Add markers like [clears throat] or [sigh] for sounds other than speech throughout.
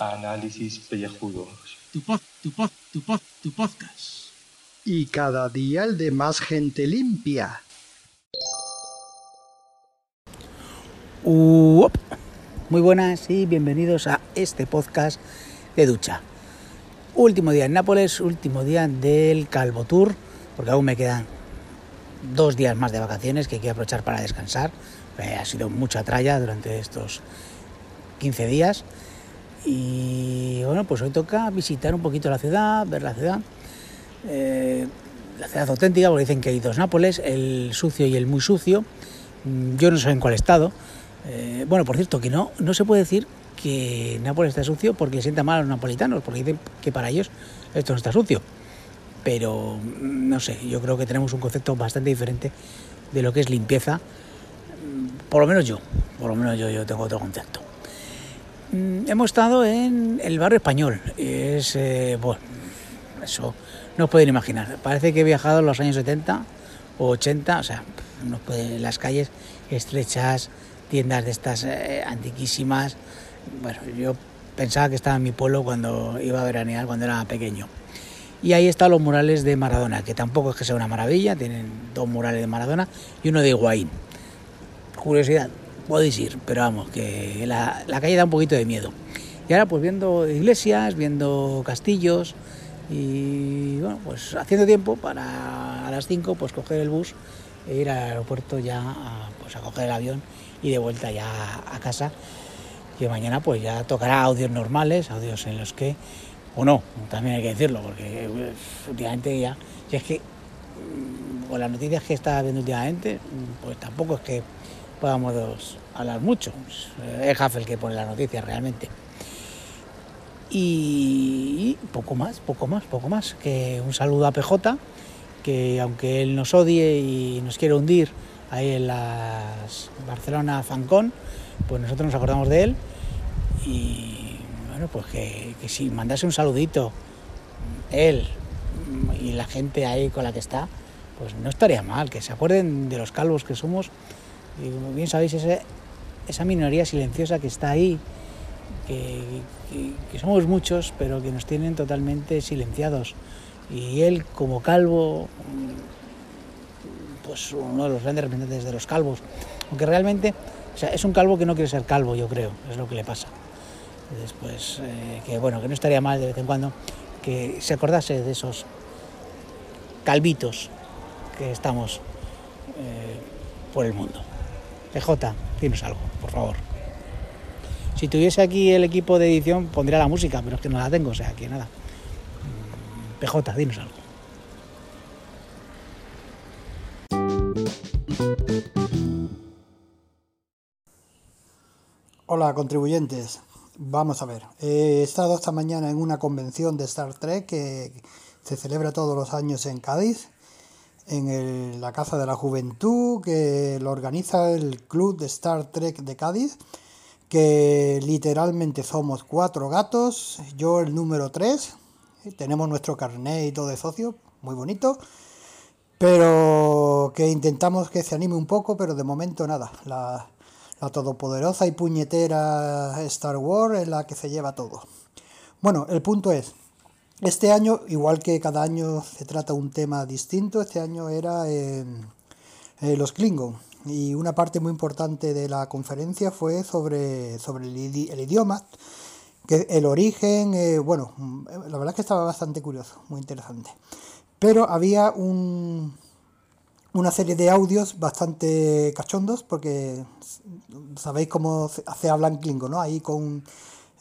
Análisis pellejudos. Tu pod, tu pod, tu pod, tu podcast. Y cada día el de más gente limpia. Uop. Muy buenas y bienvenidos a este podcast de ducha. Último día en Nápoles, último día del Calvo Tour, porque aún me quedan dos días más de vacaciones que quiero aprovechar para descansar. Eh, ha sido mucha tralla durante estos 15 días. Y bueno, pues hoy toca visitar un poquito la ciudad, ver la ciudad. Eh, la ciudad auténtica, porque dicen que hay dos Nápoles, el sucio y el muy sucio. Mm, Yo no sé en cuál estado. Eh, bueno, por cierto, que no, no se puede decir que Nápoles está sucio porque sienta mal a los napolitanos, porque dicen que para ellos esto no está sucio. Pero mm, no sé, yo creo que tenemos un concepto bastante diferente de lo que es limpieza. Mm, Por lo menos yo, por lo menos yo, yo tengo otro concepto. Mm, Hemos estado en el barrio español. Es, eh, bueno, eso no os pueden imaginar. Parece que he viajado en los años 70 o 80, o sea, no puede, las calles estrechas, tiendas de estas eh, antiquísimas. Bueno, yo pensaba que estaba en mi pueblo cuando iba a veranear, cuando era pequeño. Y ahí están los murales de Maradona, que tampoco es que sea una maravilla, tienen dos murales de Maradona y uno de Higuaín. Curiosidad, podéis ir, pero vamos, que la, calle da un poquito de miedo. Y ahora pues viendo iglesias, viendo castillos y bueno, pues haciendo tiempo para a las 5 pues coger el bus e ir al aeropuerto ya a, pues a coger el avión y de vuelta ya a casa. Y mañana pues ya tocará audios normales, audios en los que, o no, también hay que decirlo, porque eh, últimamente ya, si es que mm, con las noticias que está viendo últimamente, mm, pues tampoco es que podamos hablar mucho. Es Haffel el que pone las noticias realmente. Y poco más, poco más, poco más. Que un saludo a PJ, que aunque él nos odie y nos quiere hundir ahí en las Barcelona Fancón, pues nosotros nos acordamos de él. Bueno, pues que, que si mandase un saludito, él y la gente ahí con la que está, pues no estaría mal, que se acuerden de los calvos que somos. Y como bien sabéis, esa minoría silenciosa que está ahí, que, somos muchos, pero que nos tienen totalmente silenciados. Y él, como calvo, pues uno de los grandes representantes de los calvos, aunque realmente es un calvo que no quiere ser calvo, yo creo, es lo que le pasa. Después, eh, que bueno, que no estaría mal de vez en cuando que se acordase de esos calvitos que estamos eh, por el mundo. PJ, dinos algo, por favor. Si tuviese aquí el equipo de edición, pondría la música, pero es que no la tengo, o sea, que nada. Mm, PJ, dinos algo. Hola contribuyentes, vamos a ver. He estado esta mañana en una convención de Star Trek que se celebra todos los años en Cádiz, en el- la Casa de la Juventud, que lo organiza el Club de Star Trek de Cádiz, que literalmente somos cuatro gatos, yo el número tres, tenemos nuestro carnet y todo de socio, muy bonito, pero que intentamos que se anime un poco, pero de momento nada. La, la todopoderosa y puñetera Star Wars es la que se lleva todo. Bueno, el punto es, este año, igual que cada año se trata un tema distinto, este año era eh, eh, los Klingon. Y una parte muy importante de la conferencia fue sobre, sobre el, idi- el idioma, que el origen, eh, bueno, mm, la verdad es que estaba bastante curioso, muy interesante. Pero había un, una serie de audios bastante cachondos, porque sabéis cómo se, habla en Klingon, ¿no? Ahí con...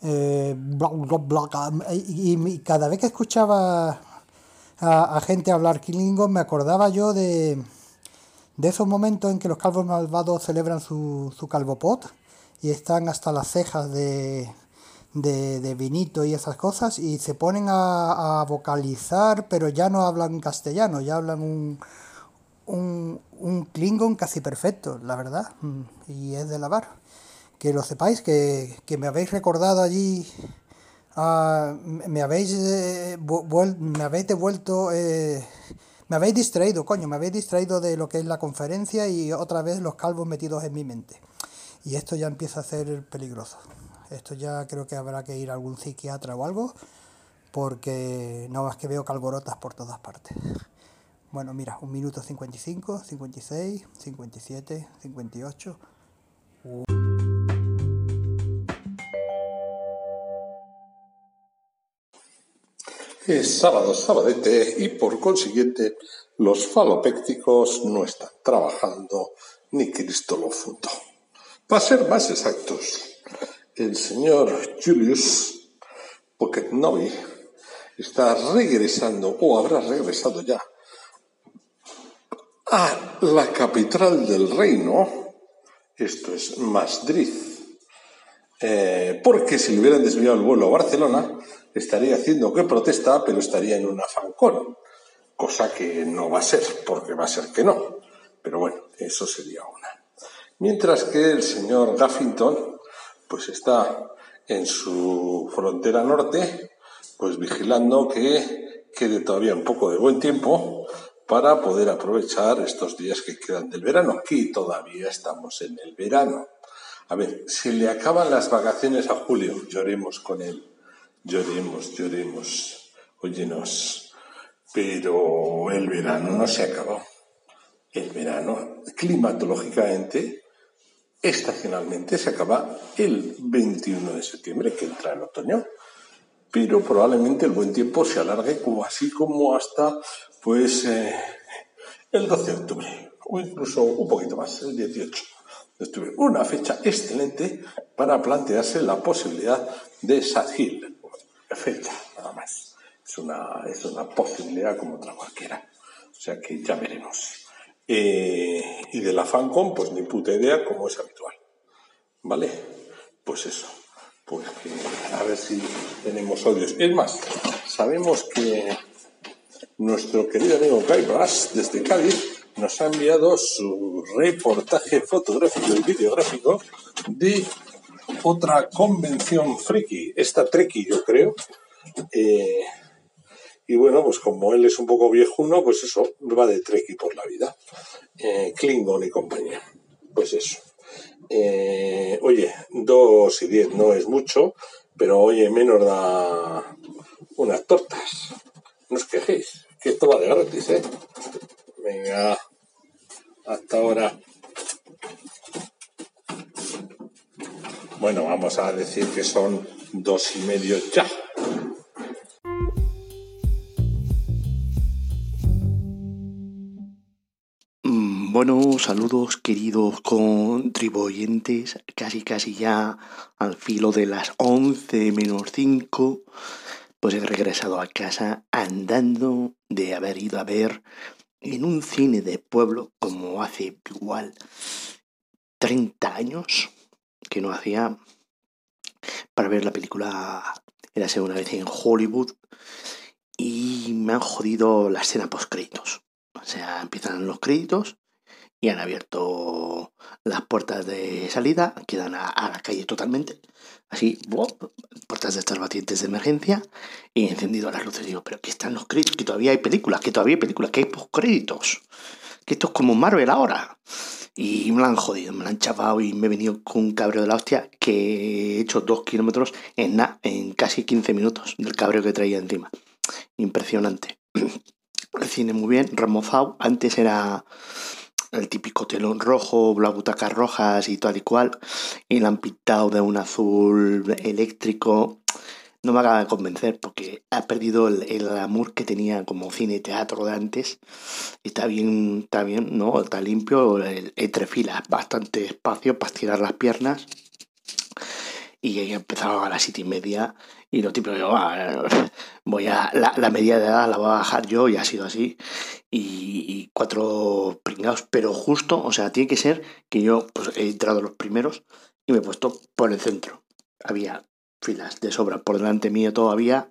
eh, bla, bla, bla, y, cada vez que escuchaba a, a gente hablar Klingon me acordaba yo de, de esos momentos en que los calvos malvados celebran su, su calvopot y están hasta las cejas de, de, de vinito y esas cosas y se ponen a, a vocalizar, pero ya no hablan castellano, ya hablan un, un, un Klingon casi perfecto, la verdad, mm, y es de lavar. Que lo sepáis, que, que me habéis recordado allí, ah, me habéis, eh, me habéis devuelto eh, Me habéis distraído, coño, me habéis distraído de lo que es la conferencia y otra vez los calvos metidos en mi mente. Y esto ya empieza a ser peligroso. Esto ya creo que habrá que ir a algún psiquiatra o algo, porque no más que veo calborotas por todas partes. Bueno, mira, un minuto 55, 56, 57, 58. Es sábado, sabadete, y por consiguiente los falopécticos no están trabajando ni Cristo lo fundó. Para ser más exactos, el señor Julius Pocketnovi está regresando, o habrá regresado ya, a la capital del reino, esto es Madrid, eh, porque si le hubieran desviado el vuelo a Barcelona, estaría haciendo que protesta, pero estaría en una fancón, cosa que no va a ser, porque va a ser que no. Pero bueno, eso sería una. Mientras que el señor Gaffington, pues está en su frontera norte, pues vigilando que quede todavía un poco de buen tiempo para poder aprovechar estos días que quedan del verano. Aquí todavía estamos en el verano. A ver, si le acaban las vacaciones a Julio, lloremos con él lloremos, lloremos, óyenos, pero el verano no se acabó. El verano, climatológicamente, estacionalmente, se acaba el 21 de septiembre, que entra el otoño. Pero probablemente el buen tiempo se alargue así como hasta pues eh, el 12 de octubre, o incluso un poquito más, el 18 de octubre. Una fecha excelente para plantearse la posibilidad de Sadhil, fecha, nada más. Es una, es una posibilidad como otra cualquiera. O sea que ya veremos. Eh, y de la Fancom, pues ni puta idea, como es habitual. ¿Vale? Pues eso. Pues que a ver si tenemos odios. Es más, sabemos que nuestro querido amigo Guy Brass, desde Cádiz, nos ha enviado su reportaje fotográfico y videográfico de otra convención friki, esta treki yo creo. Eh, y bueno, pues como él es un poco viejuno, pues eso, va de treki por la vida. Eh, Klingon y compañía. Pues eso. Eh, oye, dos y diez no es mucho, pero oye, menos da unas tortas. No os quejéis, que esto va de gratis, ¿eh? Venga, hasta ahora. Bueno, vamos a decir que son dos y medio ya. Bueno, saludos queridos contribuyentes, casi casi ya al filo de las 11 menos 5, pues he regresado a casa andando de haber ido a ver en un cine de pueblo como hace igual 30 años, que no hacía para ver la película era una vez en Hollywood y me han jodido la escena post créditos. O sea, empiezan los créditos y han abierto las puertas de salida, quedan a, la calle totalmente. Así, puertas de estas batientes de emergencia y encendido las luces. Digo, pero que están los créditos, que todavía hay películas, que todavía hay películas, que hay post créditos, que esto es como Marvel ahora. Y me lo han jodido, me lo han chapado y me he venido con un cabreo de la hostia que he hecho dos kilómetros en, en casi 15 minutos del cabreo que traía encima. Impresionante. [clears throat] El cine muy bien, remozado. Antes era el típico telón rojo, las butacas rojas y tal y cual. Y lo han pintado de un azul eléctrico no me acaba de convencer porque ha perdido el, el amor que tenía como cine teatro de antes. Está bien, está bien, ¿no? Está limpio, entre filas, bastante espacio para estirar las piernas. Y he empezado a las siete y media y lo típico, yo, ah, voy a, la, la, media de edad la voy a bajar yo y ha sido así. Y, cuatro pringados, pero justo, o sea, tiene que ser que yo pues, he entrado los primeros y me he puesto por el centro. Había filas de sobra por delante mío todavía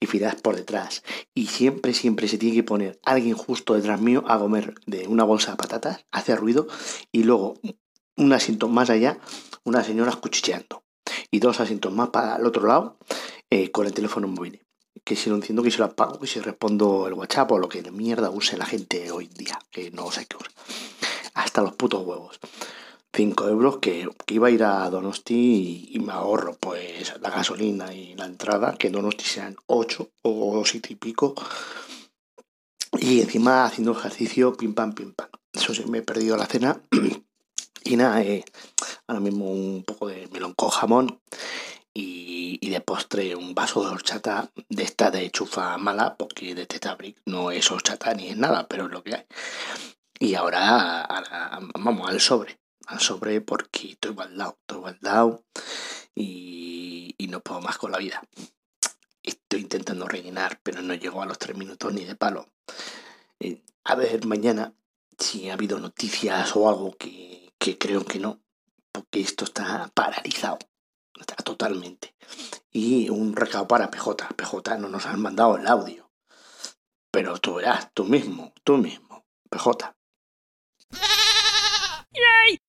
y filas por detrás. Y siempre, siempre se tiene que poner alguien justo detrás mío a comer de una bolsa de patatas, hace ruido, y luego un asiento más allá, una señora cuchicheando. Y dos asientos más para el otro lado eh, con el teléfono móvil. Que si no entiendo que si lo apago, que si respondo el WhatsApp o lo que de mierda use la gente hoy día, que no sé qué usa. Hasta los putos huevos. 5 euros que, iba a ir a Donosti y, me ahorro pues la gasolina y la entrada, que Donosti sean 8 o 7 y pico. Y encima haciendo ejercicio, pim pam, pim pam. Eso sí, me he perdido la cena. [clears throat] y nada, eh, ahora mismo un poco de melón con jamón y, de postre un vaso de horchata de esta de chufa mala, porque de Tetabric no es horchata ni es nada, pero es lo que hay. Y ahora, vamos al sobre, al sobre porque estoy guardado, estoy guardado y, y no puedo más con la vida. Estoy intentando rellenar, pero no llego a los tres minutos ni de palo. Eh, a ver mañana si ha habido noticias o algo que, que creo que no, porque esto está paralizado totalmente. Y un recado para PJ. PJ no nos han mandado el audio. Pero tú verás, tú mismo, tú mismo, PJ. ¡Yay!